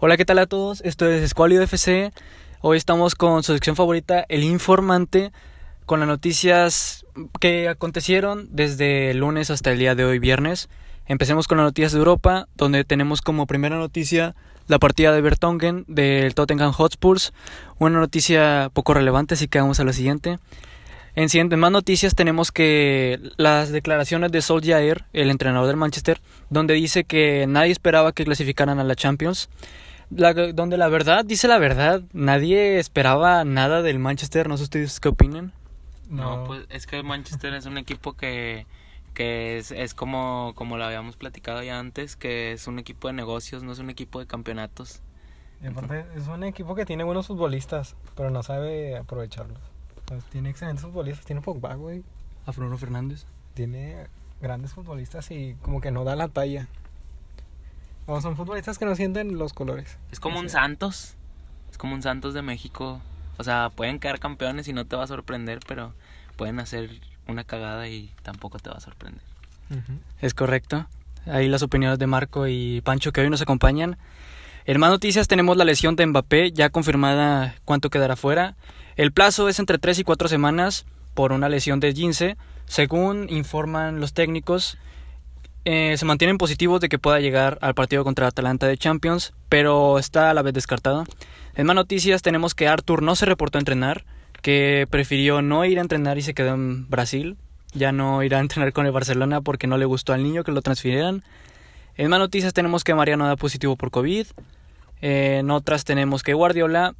Hola, ¿qué tal a todos? Esto es Escualio FC. Hoy estamos con su sección favorita, El Informante, con las noticias que acontecieron desde el lunes hasta el día de hoy, viernes. Empecemos con las noticias de Europa, donde tenemos como primera noticia la partida de Bertongen del Tottenham Hotspurs. Una noticia poco relevante, así que vamos a la siguiente. En siguientes más noticias tenemos que las declaraciones de Solskjaer, el entrenador del Manchester, donde dice que nadie esperaba que clasificaran a la Champions. Donde la verdad, dice la verdad, nadie esperaba nada del Manchester, no sé ustedes qué opinan. No, pues es que el Manchester es un equipo que, que es, es como, como lo habíamos platicado ya antes, que es un equipo de negocios, no es un equipo de campeonatos. Y aparte es un equipo que tiene buenos futbolistas, pero no sabe aprovecharlos. Pues tiene excelentes futbolistas, tiene Pogba, güey. A Bruno Fernández. Tiene grandes futbolistas y como que no da la talla. O son futbolistas que no sienten los colores. Es como un Santos. Es como un Santos de México. O sea, pueden quedar campeones y no te va a sorprender, pero pueden hacer una cagada y tampoco te va a sorprender. Es correcto. Ahí las opiniones de Marco y Pancho que hoy nos acompañan. En más noticias tenemos la lesión de Mbappé, ya confirmada cuánto quedará fuera. El plazo es entre 3 y 4 semanas por una lesión de Gince. Según informan los técnicos, eh, se mantienen positivos de que pueda llegar al partido contra Atalanta de Champions, pero está a la vez descartado. En más noticias tenemos que Arthur no se reportó a entrenar, que prefirió no ir a entrenar y se quedó en Brasil. Ya no irá a entrenar con el Barcelona porque no le gustó al niño que lo transfirieran. En más noticias tenemos que Mariano da positivo por COVID. En otras tenemos que Guardiola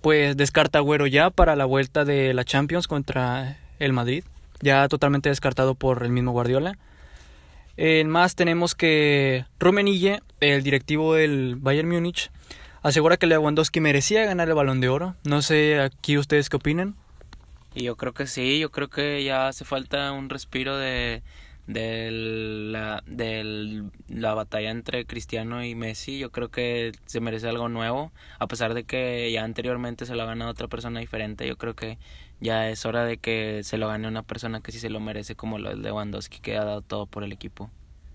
pues descarta Agüero ya para la vuelta de la Champions contra el Madrid, ya totalmente descartado por el mismo Guardiola. En más tenemos que Rumenille, el directivo del Bayern Múnich, asegura que Lewandowski merecía ganar el Balón de Oro. No sé aquí ustedes qué opinan. Y yo creo que sí, yo creo que ya hace falta un respiro de la, de la batalla entre Cristiano y Messi. Yo creo que se merece algo nuevo, a pesar de que ya anteriormente se lo ha ganado otra persona diferente. Yo creo que ya es hora de que se lo gane una persona que sí se lo merece, como lo de Lewandowski, que ha dado todo por el equipo.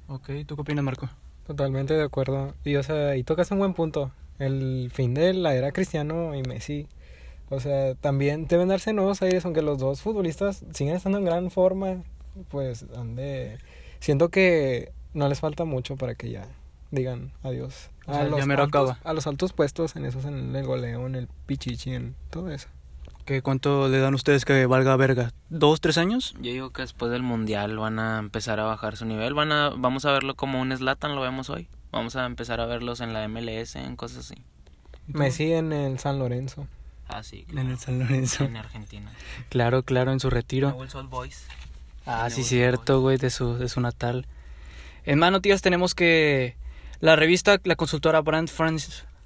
Ok, ¿tú qué opinas, Marco? Totalmente de acuerdo. Y, o sea, y tocas un buen punto. El fin de la era Cristiano y Messi. O sea, también deben darse nuevos aires, aunque los dos futbolistas siguen estando en gran forma pues han de... Siento que no les falta mucho para que ya digan adiós. A, los, altos, a los altos puestos en esos, en el goleo, en el pichichi, en todo eso. ¿Qué, ¿Cuánto le dan ustedes que valga verga? ¿Dos, tres años? Yo digo que después del mundial van a empezar a bajar su nivel. Van a, vamos a verlo como un Slatan, lo vemos hoy. Vamos a empezar a verlos en la MLS, en cosas así. Messi en el San Lorenzo. Ah, sí. En el San Lorenzo. En Argentina. Claro, claro, en su retiro. Boys. Ah, sí, cierto, güey, de su, de su natal. En más noticias tenemos que la revista, la consultora Brand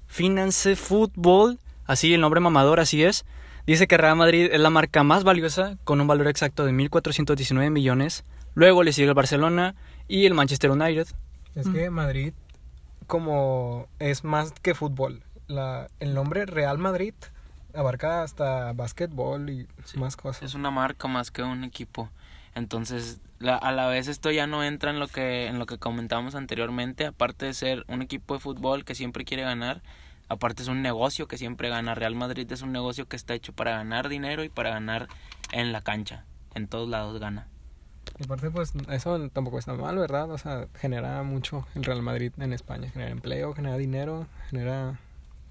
Finance Football, así el nombre mamador, así es, dice que Real Madrid es la marca más valiosa con un valor exacto de 1.419 millones. Luego le sigue el Barcelona y el Manchester United. Es que Madrid, como es más que fútbol, la, el nombre Real Madrid abarca hasta básquetbol y más cosas. Es una marca más que un equipo. Entonces, a la vez esto ya no entra en lo que en lo que comentamos anteriormente, aparte de ser un equipo de fútbol que siempre quiere ganar, aparte es un negocio que siempre gana. Real Madrid es un negocio que está hecho para ganar dinero y para ganar en la cancha. En todos lados gana. Y aparte, pues eso tampoco está mal, ¿verdad? O sea, genera mucho el Real Madrid en España. Genera empleo, genera dinero, genera,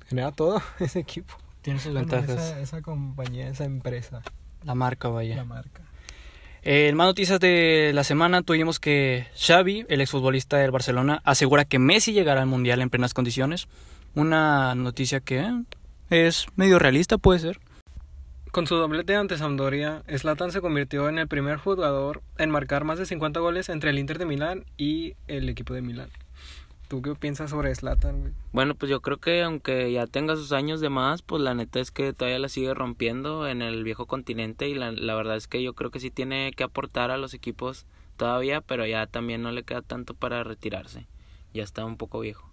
genera todo ese equipo. Tiene sus ventajas. esa, esa compañía, esa empresa. La marca, vaya. La marca. Eh, en más noticias de la semana tuvimos que Xavi, el exfutbolista del Barcelona, asegura que Messi llegará al Mundial en plenas condiciones. Una noticia que es medio realista, puede ser. Con su doblete ante Sampdoria, Zlatan se convirtió en el primer jugador en marcar más de 50 goles entre el Inter de Milán y el equipo de Milán. ¿Tú qué piensas sobre Slatan, güey? Bueno, pues yo creo que aunque ya tenga sus años de más, pues la neta es que todavía la sigue rompiendo en el viejo continente y la, la verdad es que yo creo que sí tiene que aportar a los equipos todavía, pero ya también no le queda tanto para retirarse. Ya está un poco viejo.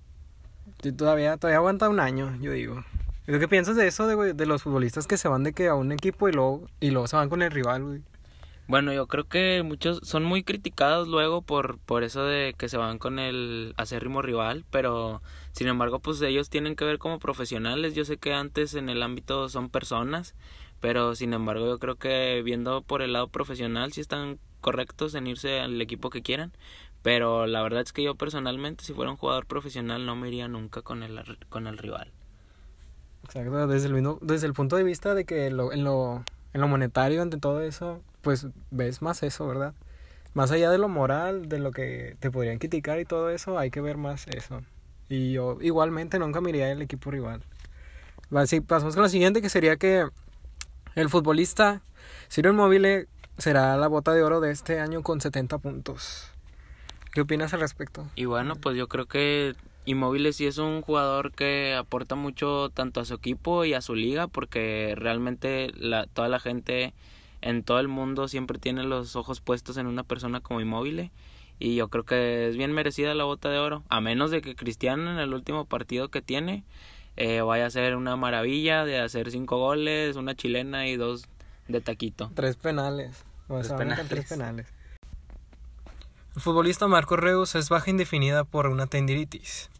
Todavía, todavía aguanta un año, yo digo. ¿Y qué piensas de eso, de, de los futbolistas que se van de que a un equipo y luego, y luego se van con el rival? Bueno, yo creo que muchos son muy criticados luego por, por eso de que se van con el acérrimo rival, pero sin embargo, pues ellos tienen que ver como profesionales. Yo sé que antes en el ámbito son personas, pero sin embargo yo creo que viendo por el lado profesional sí están correctos en irse al equipo que quieran. Pero la verdad es que yo personalmente, si fuera un jugador profesional, no me iría nunca con el, con el rival. Exacto, desde el, desde el punto de vista de que lo, en, lo, en lo monetario, ante todo eso, pues ves más eso, ¿verdad? Más allá de lo moral, de lo que te podrían criticar y todo eso, hay que ver más eso. Y yo igualmente nunca me iría el equipo rival. Así pasamos con la siguiente, que sería que el futbolista Ciro Inmóvil será la bota de oro de este año con 70 puntos. ¿Qué opinas al respecto? Y bueno, pues yo creo que Inmóvil sí es un jugador que aporta mucho tanto a su equipo y a su liga porque realmente la, toda la gente en todo el mundo siempre tiene los ojos puestos en una persona como Inmóvil y yo creo que es bien merecida la bota de oro, a menos de que Cristiano en el último partido que tiene eh, vaya a ser una maravilla de hacer cinco goles, una chilena y dos de taquito. Tres penales. tres, penales. El futbolista Marco Reus es baja indefinida por una tendinitis.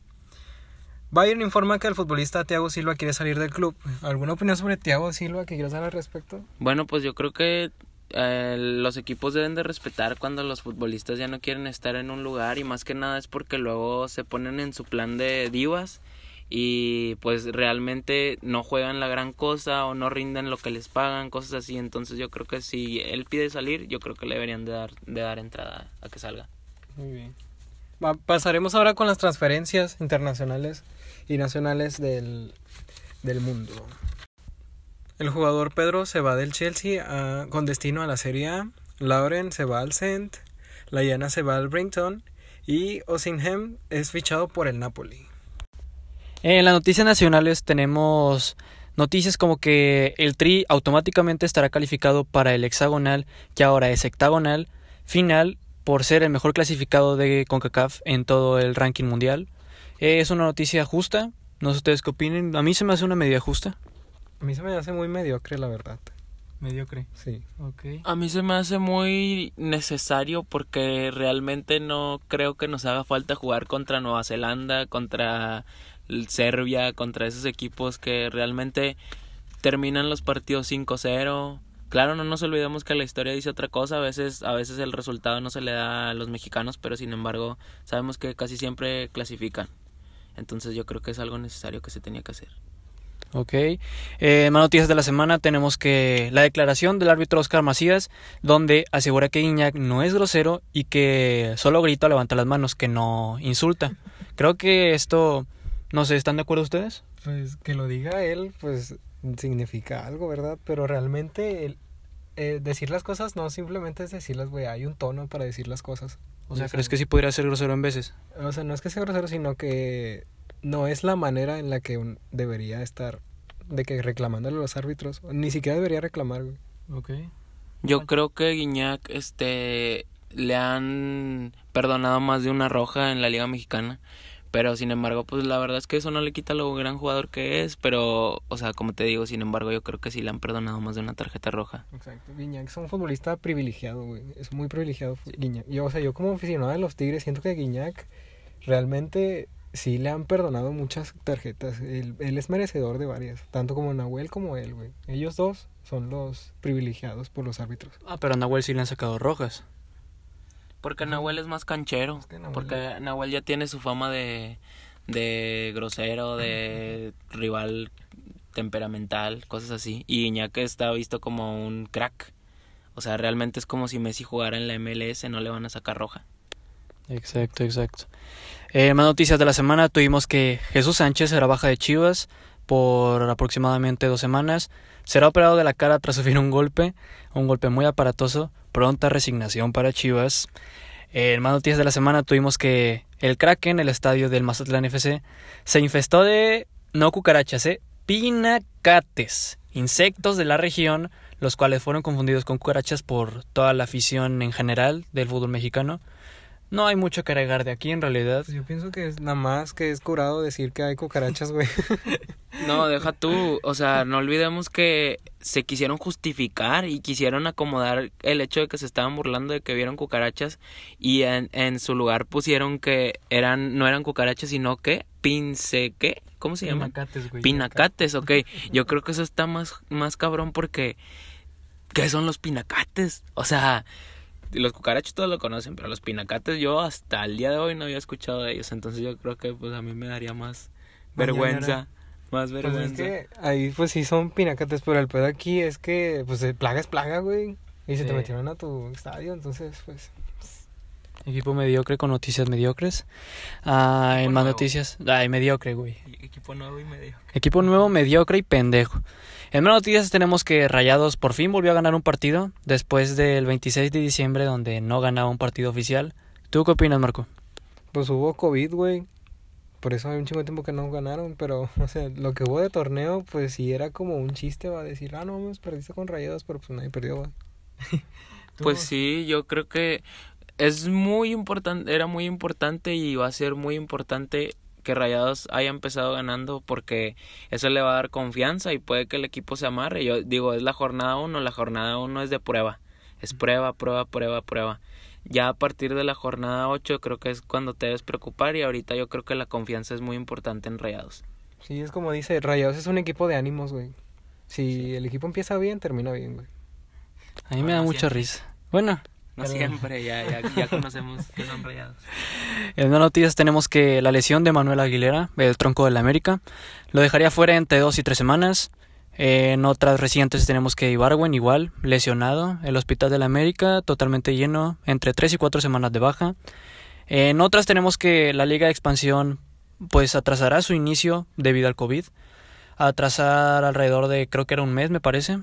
Bayern informa que el futbolista Thiago Silva quiere salir del club. ¿Alguna opinión sobre Thiago Silva que quieras dar al respecto? Bueno, pues yo creo que eh, los equipos deben de respetar cuando los futbolistas ya no quieren estar en un lugar y más que nada es porque luego se ponen en su plan de divas y pues realmente no juegan la gran cosa o no rinden lo que les pagan, cosas así. Entonces yo creo que si él pide salir, yo creo que le deberían de dar, de dar entrada a que salga. Muy bien. pasaremos ahora con las transferencias internacionales y nacionales del, del mundo. El jugador Pedro se va del Chelsea con destino a la Serie A. Lauren se va al Cent. Layana se va al Brinton. Y Osingham es fichado por el Napoli. En las noticias nacionales tenemos noticias como que el Tri automáticamente estará calificado para el hexagonal, que ahora es hectagonal, final por ser el mejor clasificado de CONCACAF en todo el ranking mundial. Es una noticia justa, no sé ustedes qué opinen, a mí se me hace una medida justa. A mí se me hace muy mediocre, la verdad. Mediocre. Sí. Okay. A mí se me hace muy necesario porque realmente no creo que nos haga falta jugar contra Nueva Zelanda, contra Serbia, contra esos equipos que realmente terminan los partidos 5-0. Claro, no nos olvidemos que la historia dice otra cosa, a veces a veces el resultado no se le da a los mexicanos, pero sin embargo, sabemos que casi siempre clasifican. Entonces yo creo que es algo necesario que se tenía que hacer. Ok. Eh, más noticias de la semana tenemos que la declaración del árbitro Oscar Macías, donde asegura que Iñak no es grosero y que solo grita o levanta las manos, que no insulta. Creo que esto, no sé, ¿están de acuerdo ustedes? Pues que lo diga él, pues significa algo, ¿verdad? Pero realmente el, eh, decir las cosas no simplemente es decirlas, güey, hay un tono para decir las cosas. O sea, ¿crees que sí podría ser grosero en veces? O sea, no es que sea grosero, sino que no es la manera en la que debería estar de que reclamándole a los árbitros. Ni siquiera debería reclamar, güey. Ok. Yo creo que Guiñac, este, le han perdonado más de una roja en la Liga Mexicana. Pero sin embargo, pues la verdad es que eso no le quita lo gran jugador que es. Pero, o sea, como te digo, sin embargo, yo creo que sí le han perdonado más de una tarjeta roja. Exacto. Guiñac es un futbolista privilegiado, güey. Es muy privilegiado Guiñac. Yo, o sea, yo como aficionado de los Tigres siento que Guiñac realmente sí le han perdonado muchas tarjetas. Él, es merecedor de varias, tanto como Nahuel como él, güey. Ellos dos son los privilegiados por los árbitros. Ah, pero a Nahuel sí le han sacado rojas. Porque Nahuel es más canchero. Porque Nahuel ya tiene su fama de, de grosero, de rival temperamental, cosas así. Y Iñaki está visto como un crack. O sea, realmente es como si Messi jugara en la MLS, no le van a sacar roja. Exacto, exacto. Eh, más noticias de la semana, tuvimos que Jesús Sánchez será baja de Chivas por aproximadamente dos semanas. Será operado de la cara tras sufrir un golpe, un golpe muy aparatoso. Pronta resignación para Chivas. En más noticias de la semana tuvimos que el Kraken, el estadio del Mazatlán FC, se infestó de, no cucarachas, eh, pinacates, insectos de la región, los cuales fueron confundidos con cucarachas por toda la afición en general del fútbol mexicano. No hay mucho que agregar de aquí en realidad. Pues yo pienso que es nada más que es curado decir que hay cucarachas, güey. No, deja tú, o sea, no olvidemos que se quisieron justificar y quisieron acomodar el hecho de que se estaban burlando de que vieron cucarachas y en, en su lugar pusieron que eran no eran cucarachas sino que pince qué cómo se llama Pinacates, güey. pinacates ok yo creo que eso está más más cabrón porque qué son los pinacates o sea los cucarachos todos lo conocen pero los pinacates yo hasta el día de hoy no había escuchado de ellos. Entonces yo creo que pues a mí me daría más Mañana vergüenza más Pues vergüenza. es que ahí pues sí son pinacates, pero el pedo aquí es que pues eh, plaga es plaga, güey. Y se te metieron a tu estadio, entonces pues... Equipo mediocre con noticias mediocres. Ah, en Equipo más nuevo. noticias. Ay, mediocre, güey. equipo nuevo y medio Equipo nuevo, mediocre y pendejo. En más noticias tenemos que Rayados por fin volvió a ganar un partido después del 26 de diciembre donde no ganaba un partido oficial. ¿Tú qué opinas, Marco? Pues hubo COVID, güey. Por eso hay un chingo de tiempo que no ganaron, pero, o sea, lo que hubo de torneo, pues sí era como un chiste, va a decir, ah, no, pues perdiste con rayados, pero pues nadie perdió, va. Pues sí, yo creo que es muy importante, era muy importante y va a ser muy importante que Rayados haya empezado ganando porque eso le va a dar confianza y puede que el equipo se amarre. Yo digo, es la jornada uno, la jornada uno es de prueba. Es prueba, prueba, prueba, prueba. Ya a partir de la jornada 8 creo que es cuando te debes preocupar y ahorita yo creo que la confianza es muy importante en Rayados. Sí, es como dice, Rayados es un equipo de ánimos, güey. Si el equipo empieza bien, termina bien, güey. A mí me da mucha risa. Bueno, No siempre, ya, ya, ya conocemos que son Rayados. en más noticias tenemos que la lesión de Manuel Aguilera, el tronco del América, lo dejaría fuera entre dos y tres semanas. En otras recientes tenemos que Ibarwen igual, lesionado, el Hospital del América totalmente lleno, entre tres y cuatro semanas de baja. En otras tenemos que la Liga de Expansión pues atrasará su inicio debido al COVID. Atrasar alrededor de creo que era un mes me parece.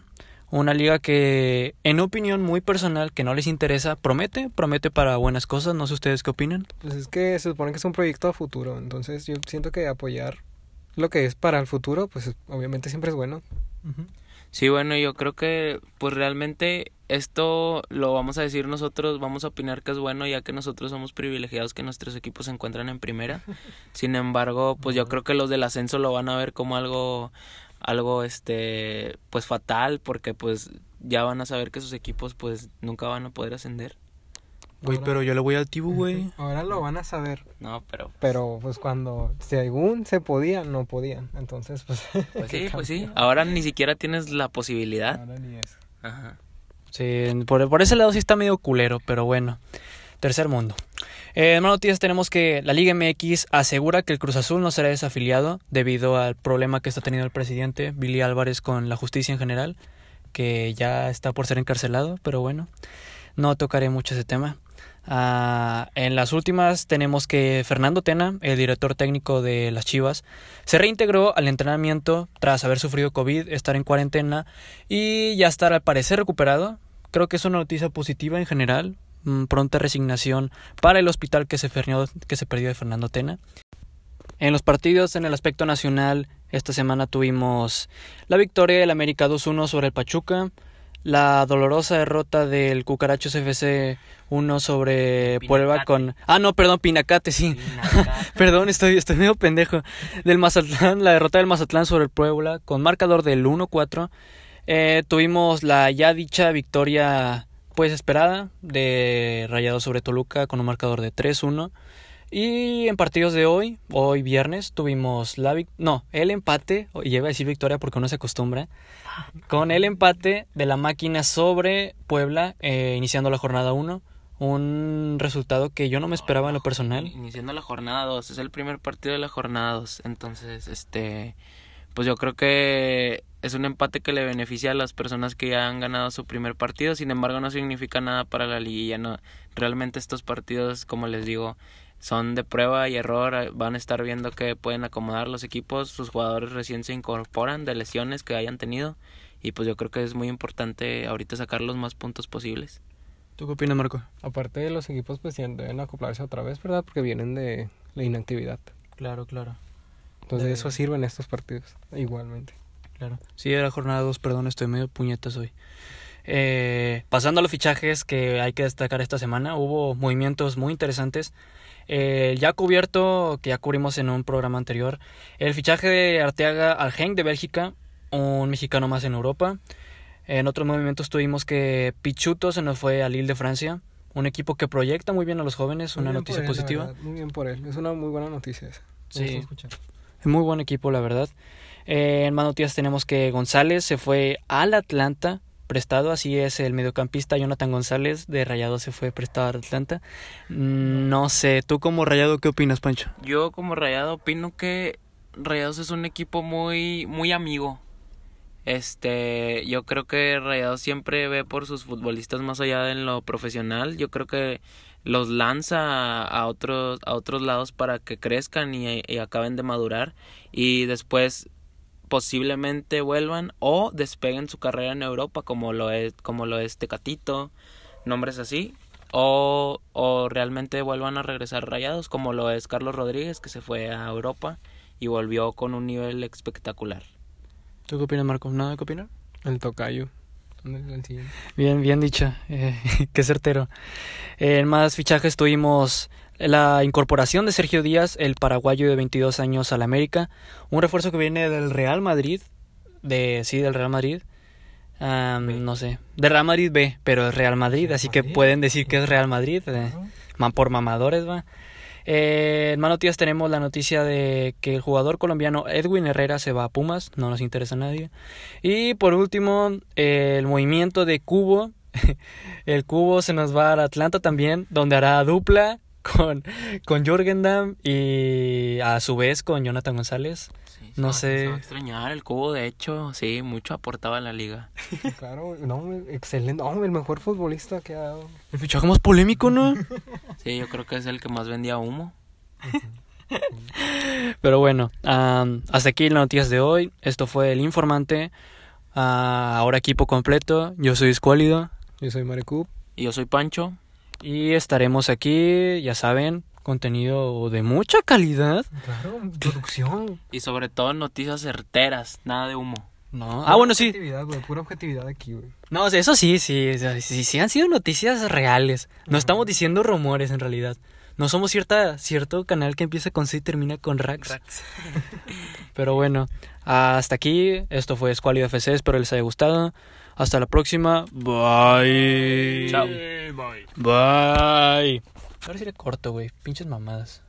Una liga que en opinión muy personal que no les interesa, promete, promete para buenas cosas, no sé ustedes qué opinan. Pues es que se supone que es un proyecto a futuro, entonces yo siento que apoyar lo que es para el futuro, pues obviamente siempre es bueno. Sí, bueno, yo creo que pues realmente esto lo vamos a decir nosotros, vamos a opinar que es bueno ya que nosotros somos privilegiados que nuestros equipos se encuentran en primera. Sin embargo, pues yo creo que los del ascenso lo van a ver como algo algo este pues fatal porque pues ya van a saber que sus equipos pues nunca van a poder ascender. Güey, pero yo le voy al Tibu, güey. Ahora lo van a saber, No, pero pero pues cuando según se podía, no podían. Entonces, pues... pues ¿qué sí, pues sí, ahora ni siquiera tienes la posibilidad. Ahora ni eso. Ajá. Sí, por, por ese lado sí está medio culero, pero bueno. Tercer mundo. Eh, en más noticias tenemos que la Liga MX asegura que el Cruz Azul no será desafiliado debido al problema que está teniendo el presidente Billy Álvarez con la justicia en general, que ya está por ser encarcelado, pero bueno, no tocaré mucho ese tema. Ah, en las últimas tenemos que Fernando Tena, el director técnico de las Chivas, se reintegró al entrenamiento tras haber sufrido COVID, estar en cuarentena y ya estar al parecer recuperado. Creo que es una noticia positiva en general. Mm, Pronta resignación para el hospital que se, perdió, que se perdió de Fernando Tena. En los partidos en el aspecto nacional, esta semana tuvimos la victoria del América 2-1 sobre el Pachuca, la dolorosa derrota del Cucarachos FC 1 sobre Puebla con... Ah, no, perdón, Pinacate, sí. Perdón, estoy, estoy medio pendejo. Del Mazatlán, la derrota del Mazatlán sobre el Puebla con marcador del 1-4. Eh, tuvimos la ya dicha victoria pues esperada de Rayado sobre Toluca con un marcador de 3-1. Y en partidos de hoy, hoy viernes, tuvimos la no, el empate, y iba a decir victoria porque uno se acostumbra, con el empate de la máquina sobre Puebla, eh, iniciando la jornada 1. Un resultado que yo no me esperaba en lo personal. Iniciando la jornada 2, es el primer partido de la jornada 2, entonces, este, pues yo creo que es un empate que le beneficia a las personas que ya han ganado su primer partido, sin embargo no significa nada para la liguilla, no, realmente estos partidos, como les digo, son de prueba y error, van a estar viendo que pueden acomodar los equipos, sus jugadores recién se incorporan de lesiones que hayan tenido, y pues yo creo que es muy importante ahorita sacar los más puntos posibles. ¿Tú qué opinas, Marco? Aparte de los equipos, pues deben acoplarse otra vez, ¿verdad? Porque vienen de la inactividad. Claro, claro, Entonces de eso sirven estos partidos, igualmente. claro. Sí, era jornada 2, perdón, estoy medio puñetas hoy. Eh, pasando a los fichajes que hay que destacar esta semana, hubo movimientos muy interesantes. Eh, ya cubierto, que ya cubrimos en un programa anterior, el fichaje de Arteaga al Genk de Bélgica, un mexicano más en Europa. En otros movimientos tuvimos que Pichuto se nos fue al Lille de Francia, un equipo que proyecta muy bien a los jóvenes, Muy una noticia él, positiva. Muy bien por él. Es una muy buena noticia esa. Sí. Muy buen equipo, la verdad. Eh, en más noticias tenemos que González se fue al Atlanta prestado, así es el mediocampista Jonathan González de Rayado se fue prestado al Atlanta. Mm, No sé, tú como Rayado, ¿qué opinas, Pancho? Yo como Rayado opino que Rayados es un equipo muy muy amigo. Este, yo creo que Rayados siempre ve por sus futbolistas más allá de lo profesional. Yo creo que los lanza a otros a otros lados para que crezcan y, y acaben de madurar y después posiblemente vuelvan o despeguen su carrera en Europa como lo es como lo es Tecatito, nombres así o, o realmente vuelvan a regresar rayados como lo es Carlos Rodríguez que se fue a Europa y volvió con un nivel espectacular. ¿Tú qué opinas, Marco? ¿Nada que opinar? El tocayo. Bien, bien dicho, eh, qué certero. En más fichajes tuvimos la incorporación de Sergio Díaz, el paraguayo de 22 años al América, un refuerzo que viene del Real Madrid, de sí, del Real Madrid. B. no sé, de Real Madrid B, pero es Real Madrid, Real así que pueden decir que es Real Madrid, eh, man por mamadores, va. Eh, en más noticias tenemos la noticia de que el jugador colombiano Edwin Herrera se va a Pumas, no nos interesa a nadie. Y por último, eh, el movimiento de Cubo. el Cubo se nos va a Atlanta también, donde hará dupla con, con Jürgen Damm y a su vez con Jonathan González. Sí, No se sé. se va a extrañar el cubo, de hecho, sí, mucho aportaba en la liga. Claro, no, excelente. No, el mejor futbolista que ha dado. El fichaje más polémico, ¿no? Sí, yo creo que es el que más vendía humo. Pero bueno, hasta aquí las noticias de hoy. Esto fue El Informante. Ah, ahora equipo completo. Yo soy Escuálido. Yo soy Marecup. Y yo soy Pancho. Y estaremos aquí, ya saben, contenido de mucha calidad. Claro, producción. Y sobre todo noticias certeras, nada de humo. No. Ah, bueno, sí. Objetividad, güey, pura objetividad aquí, güey. No, eso sí, sí, sí, sí, sí han sido noticias reales. No estamos diciendo rumores en realidad. No somos cierta, cierto canal que empieza con C y termina con Rax. Pero bueno, hasta aquí. Esto fue Squalido FC. Espero les haya gustado. Hasta la próxima. Bye. Chao. Bye. Ahora sí le corto, güey. Pinches mamadas.